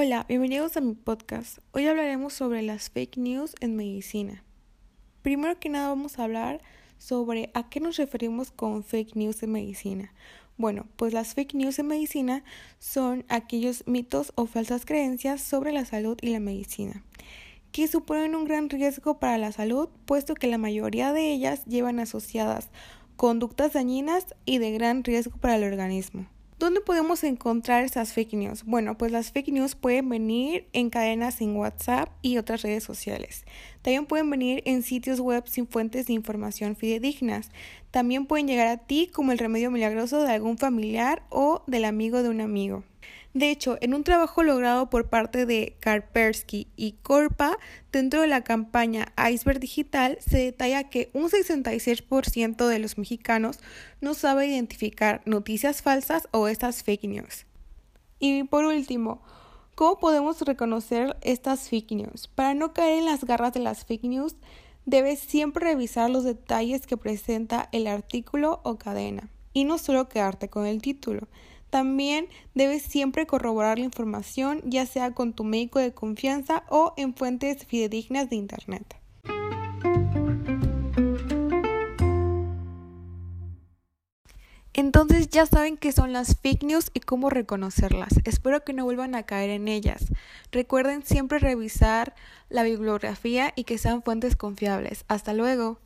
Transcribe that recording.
Hola, bienvenidos a mi podcast. Hoy hablaremos sobre las fake news en medicina. Primero que nada vamos a hablar sobre a qué nos referimos con fake news en medicina. Bueno, pues las fake news en medicina son aquellos mitos o falsas creencias sobre la salud y la medicina, que suponen un gran riesgo para la salud, puesto que la mayoría de ellas llevan asociadas conductas dañinas y de gran riesgo para el organismo. ¿Dónde podemos encontrar esas fake news? Bueno, pues las fake news pueden venir en cadenas en WhatsApp y otras redes sociales. También pueden venir en sitios web sin fuentes de información fidedignas. También pueden llegar a ti como el remedio milagroso de algún familiar o del amigo de un amigo. De hecho, en un trabajo logrado por parte de Karpersky y Corpa dentro de la campaña Iceberg Digital se detalla que un 66% de los mexicanos no sabe identificar noticias falsas o estas fake news. Y por último, ¿cómo podemos reconocer estas fake news? Para no caer en las garras de las fake news, debes siempre revisar los detalles que presenta el artículo o cadena y no solo quedarte con el título. También debes siempre corroborar la información, ya sea con tu médico de confianza o en fuentes fidedignas de Internet. Entonces ya saben qué son las fake news y cómo reconocerlas. Espero que no vuelvan a caer en ellas. Recuerden siempre revisar la bibliografía y que sean fuentes confiables. Hasta luego.